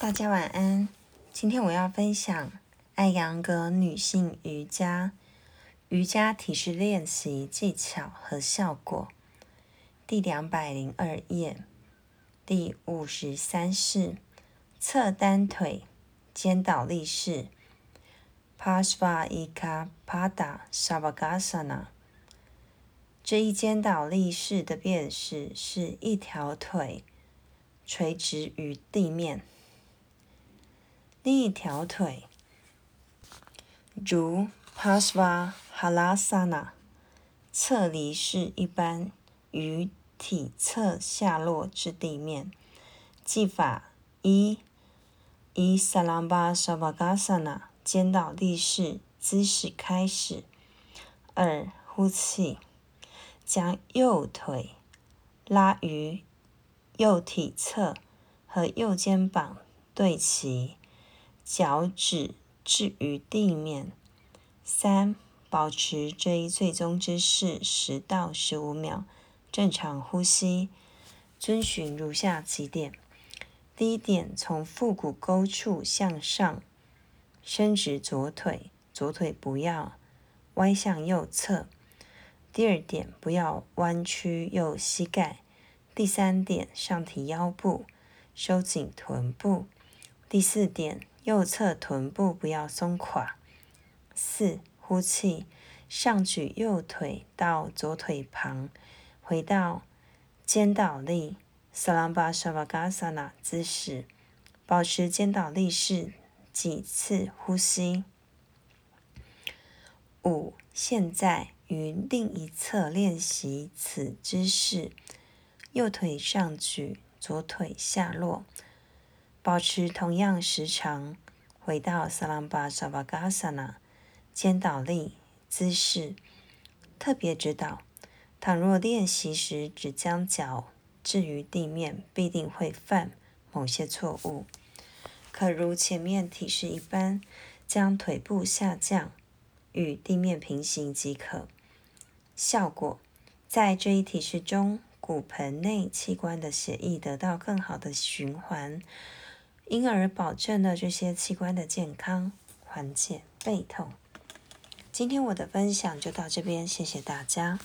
大家晚安。今天我要分享艾扬格女性瑜伽瑜伽体式练习技巧和效果，第两百零二页，第五十三式侧单腿肩倒立式 （Pasva Ika Pada Savasana）。这一肩倒立式的变式是一条腿垂直于地面。另一条腿，如 Pasva Halasana（ 侧犁式一般，于体侧下落至地面。技法一：以 Salambasavasana 肩倒立式姿势开始。二、呼气，将右腿拉于右体侧，和右肩膀对齐。脚趾置于地面。三、保持这一最终姿势十到十五秒，正常呼吸。遵循如下几点：第一点，从腹股沟处向上伸直左腿，左腿不要歪向右侧。第二点，不要弯曲右膝盖。第三点，上提腰部，收紧臀部。第四点。右侧臀部不要松垮。四、呼气，上举右腿到左腿旁，回到肩倒立 s a l a m b a s a v a g a s a n a 姿势，保持肩倒立式几次呼吸。五、现在于另一侧练习此姿势，右腿上举，左腿下落。保持同样时长，回到 Salambasavasana 肩倒立姿势。特别指导：倘若练习时只将脚置于地面，必定会犯某些错误。可如前面体式一般，将腿部下降，与地面平行即可。效果：在这一体式中，骨盆内器官的血液得到更好的循环。因而保证了这些器官的健康，缓解背痛。今天我的分享就到这边，谢谢大家。